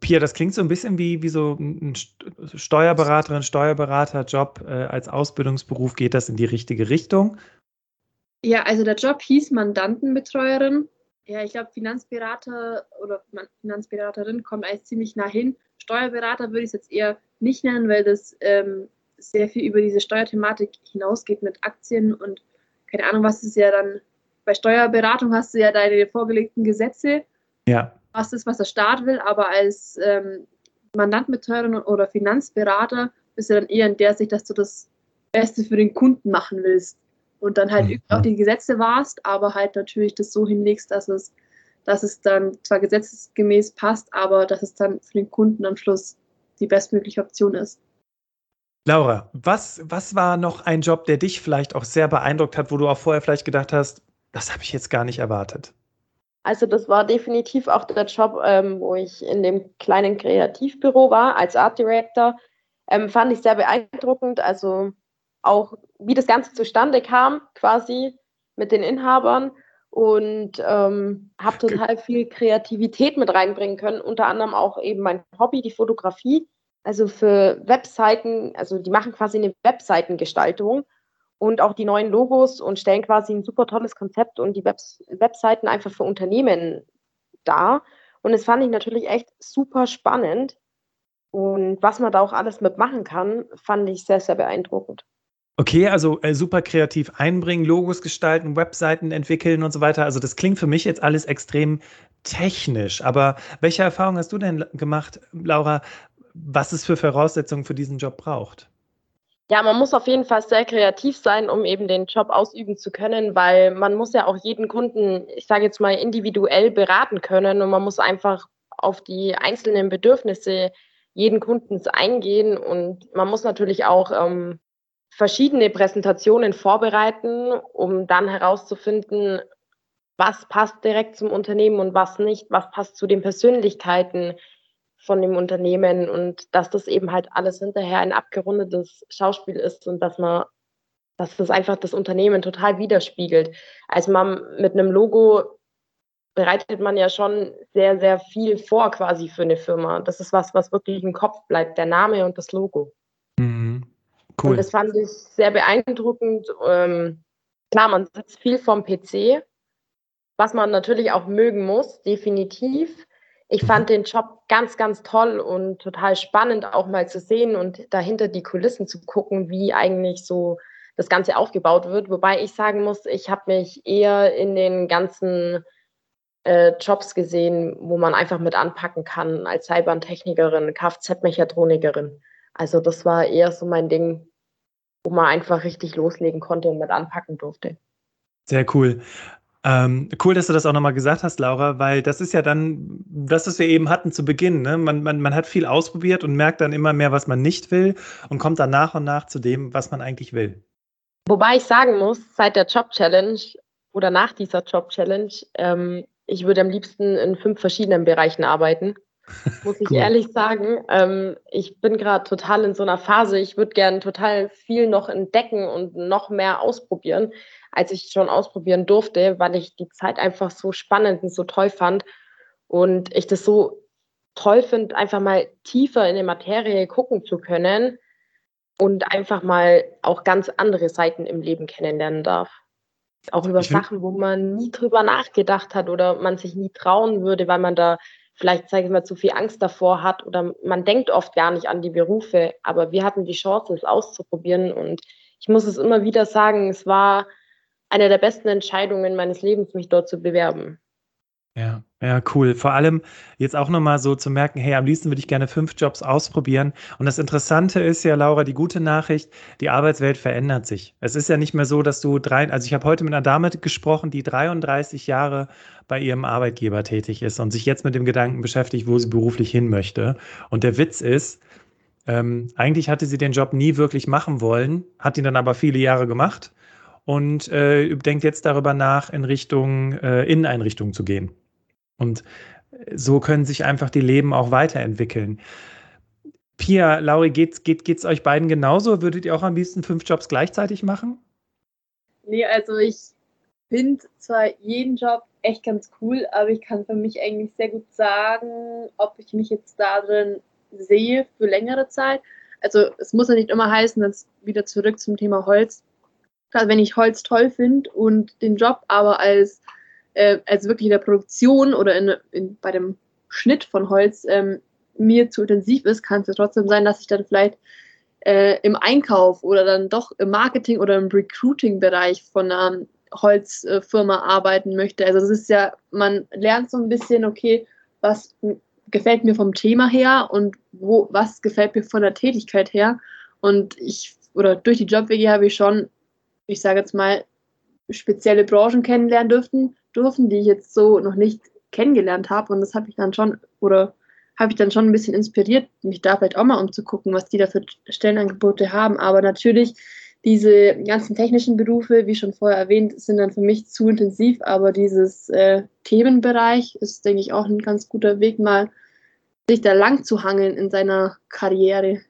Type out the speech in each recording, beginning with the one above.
Pia, das klingt so ein bisschen wie, wie so ein Steuerberaterin, Steuerberaterjob äh, als Ausbildungsberuf. Geht das in die richtige Richtung? Ja, also der Job hieß Mandantenbetreuerin. Ja, ich glaube, Finanzberater oder Finanzberaterin kommt eigentlich ziemlich nah hin. Steuerberater würde ich es jetzt eher nicht nennen, weil das ähm, sehr viel über diese Steuerthematik hinausgeht mit Aktien und keine Ahnung, was ist ja dann. Bei Steuerberatung hast du ja deine vorgelegten Gesetze. Ja. Was ist, was der Staat will, aber als ähm, Mandantenbetreuerin oder Finanzberater bist du dann eher in der Sicht, dass du das Beste für den Kunden machen willst und dann halt mhm. auch die Gesetze warst, aber halt natürlich das so hinlegst, dass es, dass es dann zwar gesetzesgemäß passt, aber dass es dann für den Kunden am Schluss die bestmögliche Option ist. Laura, was, was war noch ein Job, der dich vielleicht auch sehr beeindruckt hat, wo du auch vorher vielleicht gedacht hast, das habe ich jetzt gar nicht erwartet? Also das war definitiv auch der Job, ähm, wo ich in dem kleinen Kreativbüro war als Art Director. Ähm, fand ich sehr beeindruckend. Also auch wie das Ganze zustande kam, quasi mit den Inhabern und ähm, habe total viel Kreativität mit reinbringen können, unter anderem auch eben mein Hobby, die Fotografie. Also für Webseiten, also die machen quasi eine Webseitengestaltung und auch die neuen Logos und stellen quasi ein super tolles Konzept und die Webs Webseiten einfach für Unternehmen dar. Und das fand ich natürlich echt super spannend. Und was man da auch alles mitmachen kann, fand ich sehr, sehr beeindruckend. Okay, also äh, super kreativ einbringen, Logos gestalten, Webseiten entwickeln und so weiter. Also das klingt für mich jetzt alles extrem technisch. Aber welche Erfahrung hast du denn gemacht, Laura, was es für Voraussetzungen für diesen Job braucht? Ja, man muss auf jeden Fall sehr kreativ sein, um eben den Job ausüben zu können, weil man muss ja auch jeden Kunden, ich sage jetzt mal, individuell beraten können und man muss einfach auf die einzelnen Bedürfnisse jeden Kundens eingehen und man muss natürlich auch ähm, verschiedene Präsentationen vorbereiten, um dann herauszufinden, was passt direkt zum Unternehmen und was nicht, was passt zu den Persönlichkeiten von dem Unternehmen und dass das eben halt alles hinterher ein abgerundetes Schauspiel ist und dass man, dass das einfach das Unternehmen total widerspiegelt. Also man mit einem Logo bereitet man ja schon sehr, sehr viel vor quasi für eine Firma. Das ist was, was wirklich im Kopf bleibt, der Name und das Logo. Mhm. Cool. Und das fand ich sehr beeindruckend. Ähm, klar, man sitzt viel vom PC, was man natürlich auch mögen muss, definitiv. Ich mhm. fand den Job ganz, ganz toll und total spannend auch mal zu sehen und dahinter die Kulissen zu gucken, wie eigentlich so das Ganze aufgebaut wird. Wobei ich sagen muss, ich habe mich eher in den ganzen äh, Jobs gesehen, wo man einfach mit anpacken kann als Cybertechnikerin, Kfz-Mechatronikerin. Also das war eher so mein Ding, wo man einfach richtig loslegen konnte und mit anpacken durfte. Sehr cool. Ähm, cool, dass du das auch nochmal gesagt hast, Laura, weil das ist ja dann das, was wir eben hatten zu Beginn. Ne? Man, man, man hat viel ausprobiert und merkt dann immer mehr, was man nicht will und kommt dann nach und nach zu dem, was man eigentlich will. Wobei ich sagen muss, seit der Job Challenge oder nach dieser Job Challenge, ähm, ich würde am liebsten in fünf verschiedenen Bereichen arbeiten muss ich cool. ehrlich sagen. Ähm, ich bin gerade total in so einer Phase. Ich würde gerne total viel noch entdecken und noch mehr ausprobieren, als ich schon ausprobieren durfte, weil ich die Zeit einfach so spannend und so toll fand und ich das so toll finde, einfach mal tiefer in die Materie gucken zu können und einfach mal auch ganz andere Seiten im Leben kennenlernen darf. Auch über Sachen, wo man nie drüber nachgedacht hat oder man sich nie trauen würde, weil man da vielleicht, sage ich mal, zu viel Angst davor hat oder man denkt oft gar nicht an die Berufe, aber wir hatten die Chance, es auszuprobieren und ich muss es immer wieder sagen, es war eine der besten Entscheidungen meines Lebens, mich dort zu bewerben. Ja, ja, cool. Vor allem jetzt auch nochmal so zu merken, hey, am liebsten würde ich gerne fünf Jobs ausprobieren. Und das Interessante ist ja, Laura, die gute Nachricht, die Arbeitswelt verändert sich. Es ist ja nicht mehr so, dass du drei, also ich habe heute mit einer Dame gesprochen, die 33 Jahre bei ihrem Arbeitgeber tätig ist und sich jetzt mit dem Gedanken beschäftigt, wo sie beruflich hin möchte. Und der Witz ist, ähm, eigentlich hatte sie den Job nie wirklich machen wollen, hat ihn dann aber viele Jahre gemacht und äh, denkt jetzt darüber nach, in Richtung äh, Inneneinrichtungen zu gehen. Und so können sich einfach die Leben auch weiterentwickeln. Pia, Lauri, geht's, geht, geht's euch beiden genauso? Würdet ihr auch am liebsten fünf Jobs gleichzeitig machen? Nee, also ich finde zwar jeden Job echt ganz cool, aber ich kann für mich eigentlich sehr gut sagen, ob ich mich jetzt darin sehe für längere Zeit. Also es muss ja nicht immer heißen, dass wieder zurück zum Thema Holz. Gerade wenn ich Holz toll finde und den Job aber als, äh, als wirklich in der Produktion oder in, in, bei dem Schnitt von Holz ähm, mir zu intensiv ist, kann es ja trotzdem sein, dass ich dann vielleicht äh, im Einkauf oder dann doch im Marketing oder im Recruiting-Bereich von einer Holzfirma arbeiten möchte. Also das ist ja, man lernt so ein bisschen, okay, was gefällt mir vom Thema her und wo, was gefällt mir von der Tätigkeit her. Und ich, oder durch die Job-WG habe ich schon, ich sage jetzt mal, spezielle Branchen kennenlernen dürfen, dürfen, die ich jetzt so noch nicht kennengelernt habe. Und das habe ich dann schon, oder habe ich dann schon ein bisschen inspiriert, mich da vielleicht auch mal umzugucken, was die da für Stellenangebote haben. Aber natürlich, diese ganzen technischen Berufe, wie schon vorher erwähnt, sind dann für mich zu intensiv. Aber dieses äh, Themenbereich ist, denke ich, auch ein ganz guter Weg, mal sich da lang zu hangeln in seiner Karriere.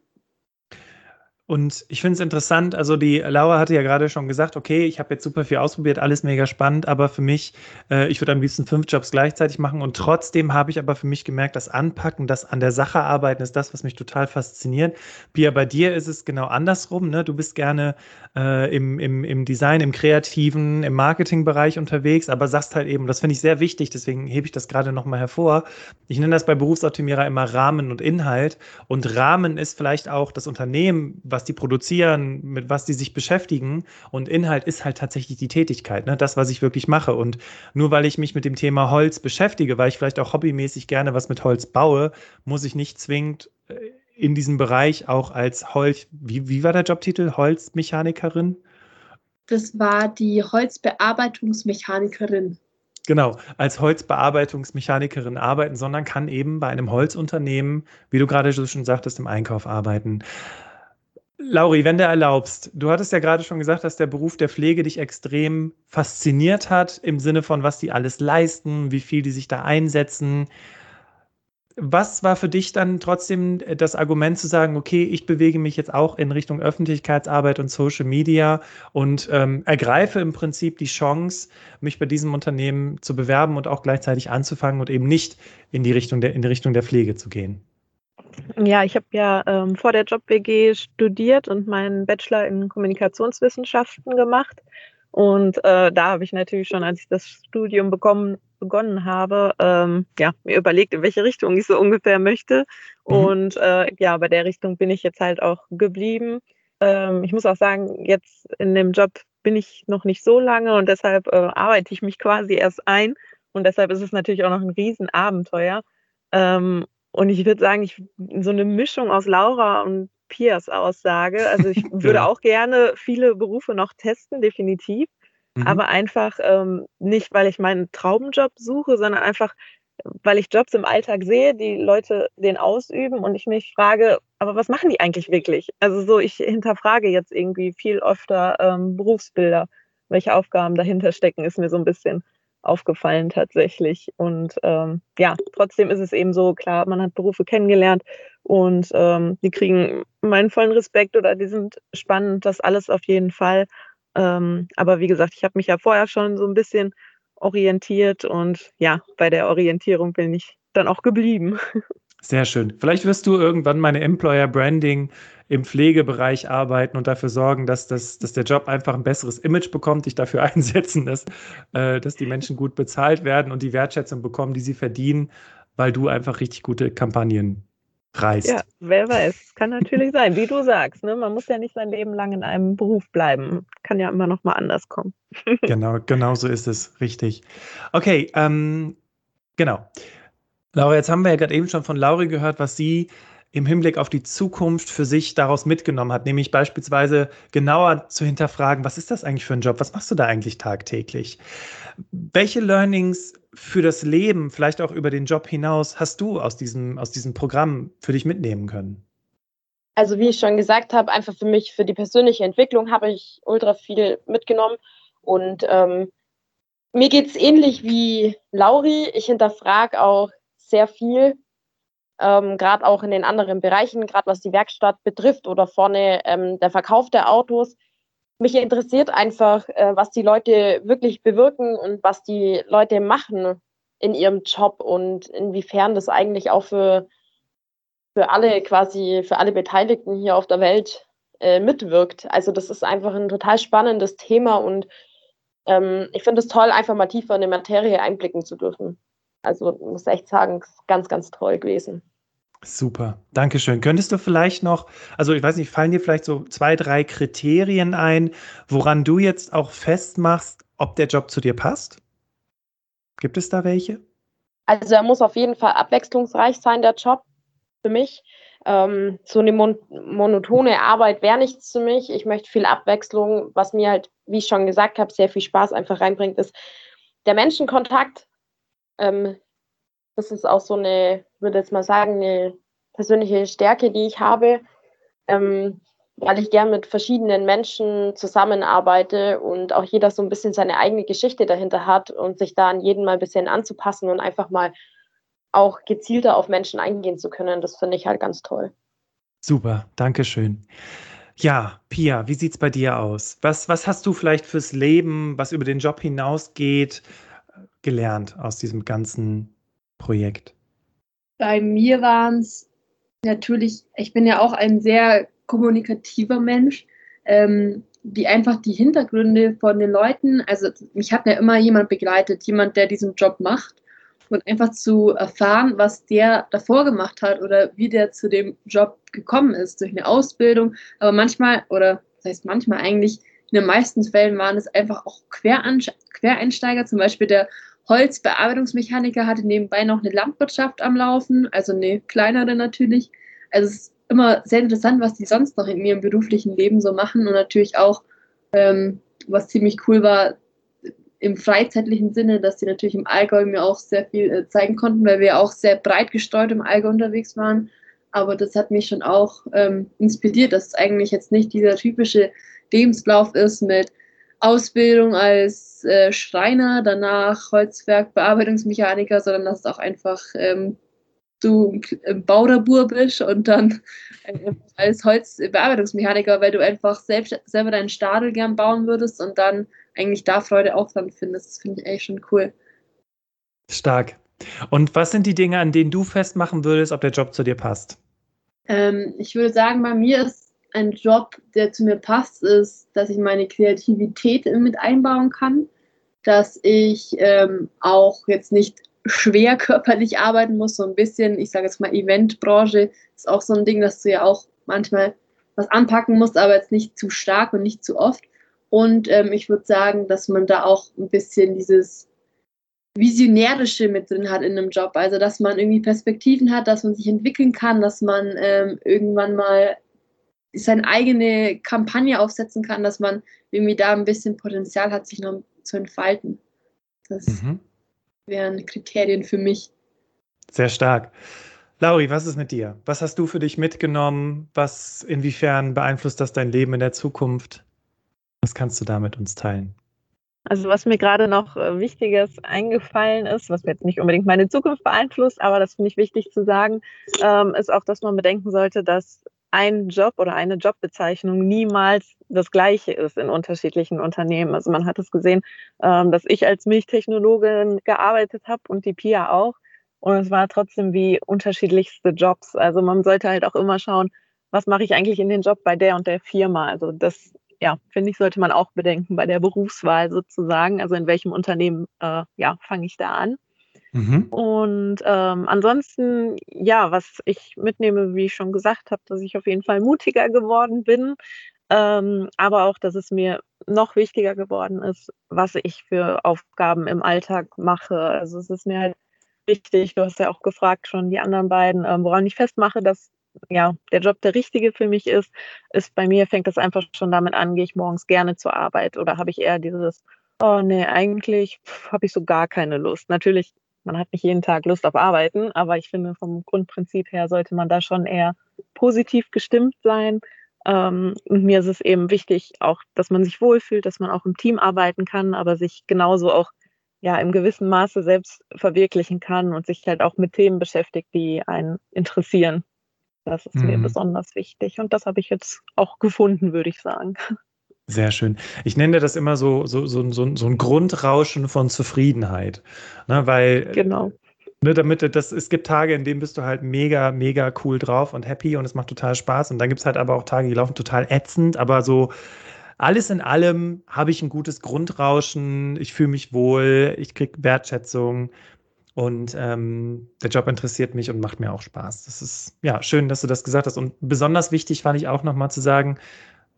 Und ich finde es interessant, also die Laura hatte ja gerade schon gesagt, okay, ich habe jetzt super viel ausprobiert, alles mega spannend, aber für mich, äh, ich würde am liebsten fünf Jobs gleichzeitig machen und trotzdem habe ich aber für mich gemerkt, das Anpacken, das an der Sache arbeiten ist das, was mich total fasziniert. Pia, bei dir ist es genau andersrum, ne? Du bist gerne äh, im, im, im Design, im Kreativen, im Marketingbereich unterwegs, aber sagst halt eben, das finde ich sehr wichtig, deswegen hebe ich das gerade nochmal hervor. Ich nenne das bei Berufsoptimierer immer Rahmen und Inhalt und Rahmen ist vielleicht auch das Unternehmen, was die produzieren, mit was die sich beschäftigen. Und Inhalt ist halt tatsächlich die Tätigkeit, ne? das, was ich wirklich mache. Und nur weil ich mich mit dem Thema Holz beschäftige, weil ich vielleicht auch hobbymäßig gerne was mit Holz baue, muss ich nicht zwingend äh, in diesem Bereich auch als Holz, wie, wie war der Jobtitel? Holzmechanikerin? Das war die Holzbearbeitungsmechanikerin genau, als Holzbearbeitungsmechanikerin arbeiten, sondern kann eben bei einem Holzunternehmen, wie du gerade schon sagtest, im Einkauf arbeiten. Lauri, wenn du erlaubst, du hattest ja gerade schon gesagt, dass der Beruf der Pflege dich extrem fasziniert hat, im Sinne von, was die alles leisten, wie viel die sich da einsetzen. Was war für dich dann trotzdem das Argument zu sagen, okay, ich bewege mich jetzt auch in Richtung Öffentlichkeitsarbeit und Social Media und ähm, ergreife im Prinzip die Chance, mich bei diesem Unternehmen zu bewerben und auch gleichzeitig anzufangen und eben nicht in die Richtung der, in die Richtung der Pflege zu gehen? Ja, ich habe ja ähm, vor der Job-WG studiert und meinen Bachelor in Kommunikationswissenschaften gemacht. Und äh, da habe ich natürlich schon, als ich das Studium bekommen, begonnen habe, ähm, ja, mir überlegt, in welche Richtung ich so ungefähr möchte. Mhm. Und äh, ja, bei der Richtung bin ich jetzt halt auch geblieben. Ähm, ich muss auch sagen, jetzt in dem Job bin ich noch nicht so lange und deshalb äh, arbeite ich mich quasi erst ein. Und deshalb ist es natürlich auch noch ein Riesenabenteuer. Ähm, und ich würde sagen, ich so eine Mischung aus Laura und Piers Aussage. Also ich würde ja. auch gerne viele Berufe noch testen, definitiv. Mhm. Aber einfach ähm, nicht, weil ich meinen Traumjob suche, sondern einfach, weil ich Jobs im Alltag sehe, die Leute den ausüben und ich mich frage, aber was machen die eigentlich wirklich? Also so, ich hinterfrage jetzt irgendwie viel öfter ähm, Berufsbilder. Welche Aufgaben dahinter stecken, ist mir so ein bisschen aufgefallen tatsächlich. Und ähm, ja, trotzdem ist es eben so, klar, man hat Berufe kennengelernt und ähm, die kriegen meinen vollen Respekt oder die sind spannend, das alles auf jeden Fall. Ähm, aber wie gesagt, ich habe mich ja vorher schon so ein bisschen orientiert und ja, bei der Orientierung bin ich dann auch geblieben. Sehr schön. Vielleicht wirst du irgendwann meine Employer Branding im Pflegebereich arbeiten und dafür sorgen, dass, das, dass der Job einfach ein besseres Image bekommt, dich dafür einsetzen, dass, äh, dass die Menschen gut bezahlt werden und die Wertschätzung bekommen, die sie verdienen, weil du einfach richtig gute Kampagnen reißt. Ja, wer weiß. Kann natürlich sein, wie du sagst. Ne? Man muss ja nicht sein Leben lang in einem Beruf bleiben. Kann ja immer noch mal anders kommen. genau, genau so ist es. Richtig. Okay, ähm, genau. Laura, jetzt haben wir ja gerade eben schon von Lauri gehört, was sie im Hinblick auf die Zukunft für sich daraus mitgenommen hat, nämlich beispielsweise genauer zu hinterfragen, was ist das eigentlich für ein Job? Was machst du da eigentlich tagtäglich? Welche Learnings für das Leben, vielleicht auch über den Job hinaus, hast du aus diesem, aus diesem Programm für dich mitnehmen können? Also wie ich schon gesagt habe, einfach für mich, für die persönliche Entwicklung habe ich ultra viel mitgenommen und ähm, mir geht es ähnlich wie Lauri. Ich hinterfrage auch sehr viel, ähm, gerade auch in den anderen Bereichen, gerade was die Werkstatt betrifft oder vorne ähm, der Verkauf der Autos. mich interessiert einfach, äh, was die Leute wirklich bewirken und was die Leute machen in ihrem Job und inwiefern das eigentlich auch für, für alle quasi, für alle Beteiligten hier auf der Welt äh, mitwirkt. Also das ist einfach ein total spannendes Thema und ähm, ich finde es toll, einfach mal tiefer in die Materie einblicken zu dürfen. Also muss echt sagen, ganz, ganz toll gewesen. Super, danke schön. Könntest du vielleicht noch, also ich weiß nicht, fallen dir vielleicht so zwei, drei Kriterien ein, woran du jetzt auch festmachst, ob der Job zu dir passt? Gibt es da welche? Also er muss auf jeden Fall abwechslungsreich sein, der Job für mich. Ähm, so eine mon monotone Arbeit wäre nichts für mich. Ich möchte viel Abwechslung. Was mir halt, wie ich schon gesagt habe, sehr viel Spaß einfach reinbringt, ist der Menschenkontakt. Ähm, das ist auch so eine, ich würde jetzt mal sagen, eine persönliche Stärke, die ich habe, ähm, weil ich gern mit verschiedenen Menschen zusammenarbeite und auch jeder so ein bisschen seine eigene Geschichte dahinter hat und sich da an jeden mal ein bisschen anzupassen und einfach mal auch gezielter auf Menschen eingehen zu können. Das finde ich halt ganz toll. Super, danke schön. Ja, Pia, wie sieht es bei dir aus? Was, was hast du vielleicht fürs Leben, was über den Job hinausgeht, gelernt aus diesem ganzen Projekt? Bei mir waren es natürlich, ich bin ja auch ein sehr kommunikativer Mensch, ähm, die einfach die Hintergründe von den Leuten, also mich hat ja immer jemand begleitet, jemand, der diesen Job macht und einfach zu erfahren, was der davor gemacht hat oder wie der zu dem Job gekommen ist, durch eine Ausbildung, aber manchmal, oder das heißt manchmal eigentlich, in den meisten Fällen waren es einfach auch Quereinsteiger, zum Beispiel der Holzbearbeitungsmechaniker hatte nebenbei noch eine Landwirtschaft am Laufen, also eine kleinere natürlich. Also es ist immer sehr interessant, was die sonst noch in ihrem beruflichen Leben so machen und natürlich auch, ähm, was ziemlich cool war, im freizeitlichen Sinne, dass die natürlich im Allgäu mir auch sehr viel äh, zeigen konnten, weil wir auch sehr breit gestreut im Allgäu unterwegs waren. Aber das hat mich schon auch ähm, inspiriert, dass es eigentlich jetzt nicht dieser typische Lebenslauf ist mit Ausbildung als äh, Schreiner, danach Holzwerkbearbeitungsmechaniker, sondern dass es auch einfach ähm, du ein Bauderbur bist und dann äh, als Holzbearbeitungsmechaniker, weil du einfach selbst, selber deinen Stadel gern bauen würdest und dann eigentlich da Freude auch dran findest. Das finde ich echt schon cool. Stark. Und was sind die Dinge, an denen du festmachen würdest, ob der Job zu dir passt? Ähm, ich würde sagen, bei mir ist ein Job, der zu mir passt, ist, dass ich meine Kreativität mit einbauen kann, dass ich ähm, auch jetzt nicht schwer körperlich arbeiten muss, so ein bisschen, ich sage jetzt mal Eventbranche ist auch so ein Ding, dass du ja auch manchmal was anpacken musst, aber jetzt nicht zu stark und nicht zu oft. Und ähm, ich würde sagen, dass man da auch ein bisschen dieses Visionärische mit drin hat in einem Job. Also, dass man irgendwie Perspektiven hat, dass man sich entwickeln kann, dass man ähm, irgendwann mal seine eigene Kampagne aufsetzen kann, dass man irgendwie da ein bisschen Potenzial hat, sich noch zu entfalten. Das mhm. wären Kriterien für mich. Sehr stark. Lauri, was ist mit dir? Was hast du für dich mitgenommen? Was, inwiefern beeinflusst das dein Leben in der Zukunft? Was kannst du da mit uns teilen? Also was mir gerade noch äh, Wichtiges eingefallen ist, was mir jetzt nicht unbedingt meine Zukunft beeinflusst, aber das finde ich wichtig zu sagen, ähm, ist auch, dass man bedenken sollte, dass ein Job oder eine Jobbezeichnung niemals das gleiche ist in unterschiedlichen Unternehmen. Also man hat es gesehen, ähm, dass ich als Milchtechnologin gearbeitet habe und die Pia auch. Und es war trotzdem wie unterschiedlichste Jobs. Also man sollte halt auch immer schauen, was mache ich eigentlich in den Job bei der und der Firma. Also das, ja, finde ich, sollte man auch bedenken bei der Berufswahl sozusagen. Also in welchem Unternehmen, äh, ja, fange ich da an. Mhm. Und ähm, ansonsten, ja, was ich mitnehme, wie ich schon gesagt habe, dass ich auf jeden Fall mutiger geworden bin, ähm, aber auch, dass es mir noch wichtiger geworden ist, was ich für Aufgaben im Alltag mache. Also es ist mir halt wichtig, du hast ja auch gefragt schon die anderen beiden, ähm, woran ich festmache, dass ja, der Job der richtige für mich ist, ist bei mir, fängt das einfach schon damit an, gehe ich morgens gerne zur Arbeit oder habe ich eher dieses, oh nee, eigentlich habe ich so gar keine Lust. Natürlich man hat nicht jeden Tag Lust auf Arbeiten, aber ich finde, vom Grundprinzip her sollte man da schon eher positiv gestimmt sein. Ähm, und mir ist es eben wichtig, auch, dass man sich wohlfühlt, dass man auch im Team arbeiten kann, aber sich genauso auch ja im gewissen Maße selbst verwirklichen kann und sich halt auch mit Themen beschäftigt, die einen interessieren. Das ist mhm. mir besonders wichtig und das habe ich jetzt auch gefunden, würde ich sagen. Sehr schön. Ich nenne das immer so, so, so, so, so ein Grundrauschen von Zufriedenheit. Ne, weil genau. Ne, damit das, es gibt Tage, in denen bist du halt mega, mega cool drauf und happy und es macht total Spaß. Und dann gibt es halt aber auch Tage, die laufen total ätzend, aber so alles in allem habe ich ein gutes Grundrauschen, ich fühle mich wohl, ich kriege Wertschätzung und ähm, der Job interessiert mich und macht mir auch Spaß. Das ist ja schön, dass du das gesagt hast. Und besonders wichtig fand ich auch nochmal zu sagen,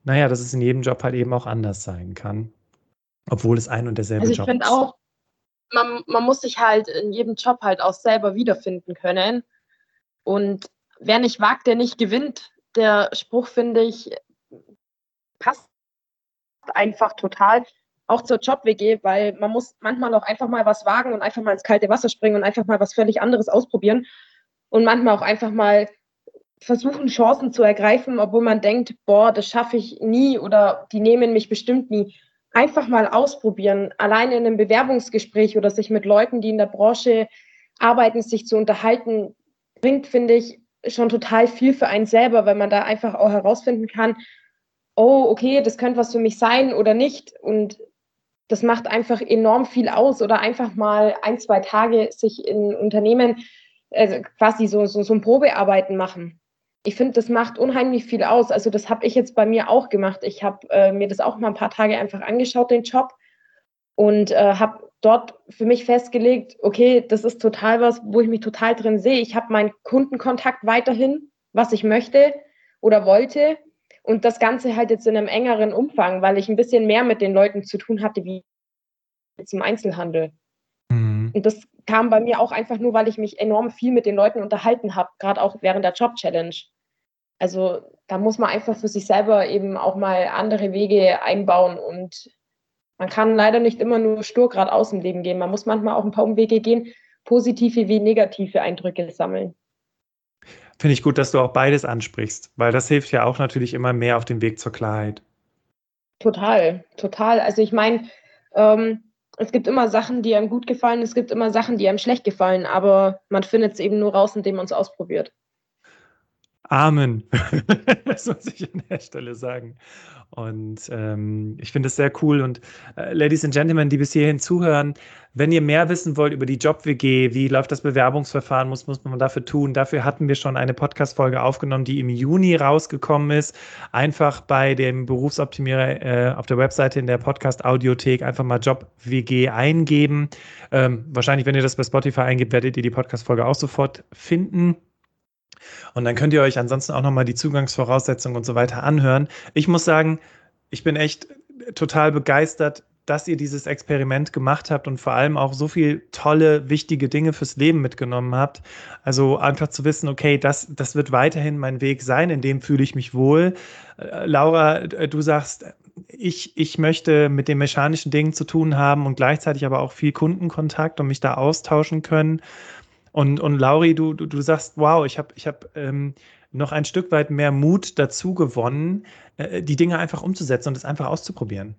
naja, dass es in jedem Job halt eben auch anders sein kann. Obwohl es ein und derselbe also ich Job ist. Ich finde auch, man, man muss sich halt in jedem Job halt auch selber wiederfinden können. Und wer nicht wagt, der nicht gewinnt. Der Spruch, finde ich, passt einfach total. Auch zur Job-WG, weil man muss manchmal auch einfach mal was wagen und einfach mal ins kalte Wasser springen und einfach mal was völlig anderes ausprobieren. Und manchmal auch einfach mal versuchen, Chancen zu ergreifen, obwohl man denkt, boah, das schaffe ich nie oder die nehmen mich bestimmt nie. Einfach mal ausprobieren, alleine in einem Bewerbungsgespräch oder sich mit Leuten, die in der Branche arbeiten, sich zu unterhalten, bringt, finde ich, schon total viel für einen selber, weil man da einfach auch herausfinden kann, oh, okay, das könnte was für mich sein oder nicht. Und das macht einfach enorm viel aus oder einfach mal ein, zwei Tage sich in Unternehmen also quasi so, so, so ein Probearbeiten machen ich finde, das macht unheimlich viel aus. Also das habe ich jetzt bei mir auch gemacht. Ich habe äh, mir das auch mal ein paar Tage einfach angeschaut, den Job, und äh, habe dort für mich festgelegt, okay, das ist total was, wo ich mich total drin sehe. Ich habe meinen Kundenkontakt weiterhin, was ich möchte oder wollte. Und das Ganze halt jetzt in einem engeren Umfang, weil ich ein bisschen mehr mit den Leuten zu tun hatte, wie im Einzelhandel. Mhm. Und das kam bei mir auch einfach nur, weil ich mich enorm viel mit den Leuten unterhalten habe, gerade auch während der Job-Challenge. Also da muss man einfach für sich selber eben auch mal andere Wege einbauen und man kann leider nicht immer nur stur geradeaus im Leben gehen. Man muss manchmal auch ein paar Umwege gehen, positive wie negative Eindrücke sammeln. Finde ich gut, dass du auch beides ansprichst, weil das hilft ja auch natürlich immer mehr auf dem Weg zur Klarheit. Total, total. Also ich meine, ähm, es gibt immer Sachen, die einem gut gefallen, es gibt immer Sachen, die einem schlecht gefallen, aber man findet es eben nur raus, indem man es ausprobiert. Amen. das muss ich an der Stelle sagen. Und ähm, ich finde es sehr cool. Und äh, Ladies and Gentlemen, die bis hierhin zuhören, wenn ihr mehr wissen wollt über die Job-WG, wie läuft das Bewerbungsverfahren, muss, muss man dafür tun. Dafür hatten wir schon eine Podcast-Folge aufgenommen, die im Juni rausgekommen ist. Einfach bei dem Berufsoptimierer äh, auf der Webseite in der Podcast-Audiothek einfach mal Job-WG eingeben. Ähm, wahrscheinlich, wenn ihr das bei Spotify eingibt, werdet ihr die Podcast-Folge auch sofort finden. Und dann könnt ihr euch ansonsten auch nochmal die Zugangsvoraussetzungen und so weiter anhören. Ich muss sagen, ich bin echt total begeistert, dass ihr dieses Experiment gemacht habt und vor allem auch so viel tolle, wichtige Dinge fürs Leben mitgenommen habt. Also einfach zu wissen, okay, das, das wird weiterhin mein Weg sein, in dem fühle ich mich wohl. Äh, Laura, äh, du sagst, ich, ich möchte mit den mechanischen Dingen zu tun haben und gleichzeitig aber auch viel Kundenkontakt und mich da austauschen können. Und, und Lauri, du, du, du sagst, wow, ich habe ich hab, ähm, noch ein Stück weit mehr Mut dazu gewonnen, äh, die Dinge einfach umzusetzen und es einfach auszuprobieren.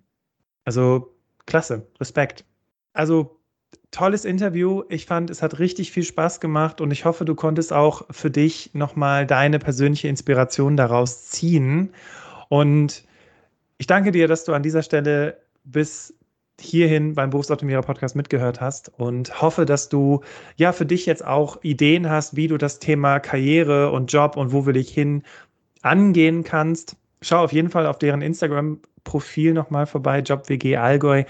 Also klasse, Respekt. Also tolles Interview. Ich fand, es hat richtig viel Spaß gemacht und ich hoffe, du konntest auch für dich nochmal deine persönliche Inspiration daraus ziehen. Und ich danke dir, dass du an dieser Stelle bis hierhin beim Berufsoptimierer Podcast mitgehört hast und hoffe, dass du ja für dich jetzt auch Ideen hast, wie du das Thema Karriere und Job und wo will ich hin angehen kannst. Schau auf jeden Fall auf deren Instagram-Profil nochmal vorbei, JobWG Allgäu.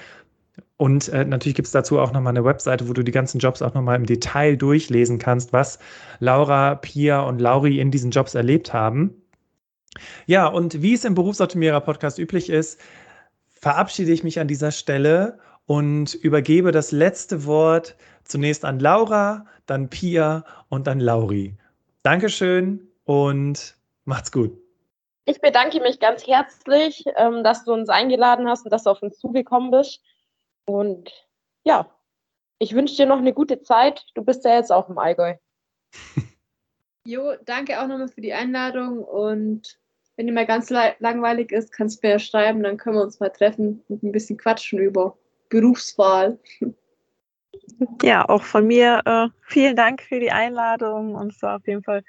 Und äh, natürlich gibt es dazu auch nochmal eine Webseite, wo du die ganzen Jobs auch nochmal im Detail durchlesen kannst, was Laura, Pia und Lauri in diesen Jobs erlebt haben. Ja, und wie es im Berufsoptimierer Podcast üblich ist, verabschiede ich mich an dieser Stelle und übergebe das letzte Wort zunächst an Laura, dann Pia und dann Lauri. Dankeschön und macht's gut. Ich bedanke mich ganz herzlich, ähm, dass du uns eingeladen hast und dass du auf uns zugekommen bist. Und ja, ich wünsche dir noch eine gute Zeit. Du bist ja jetzt auch im Allgäu. Jo, danke auch nochmal für die Einladung und wenn dir mal ganz langweilig ist, kannst du mir ja schreiben, dann können wir uns mal treffen und ein bisschen quatschen über Berufswahl. Ja, auch von mir äh, vielen Dank für die Einladung und es war auf jeden Fall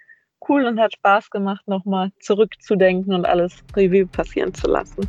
cool und hat Spaß gemacht, nochmal zurückzudenken und alles Revue passieren zu lassen.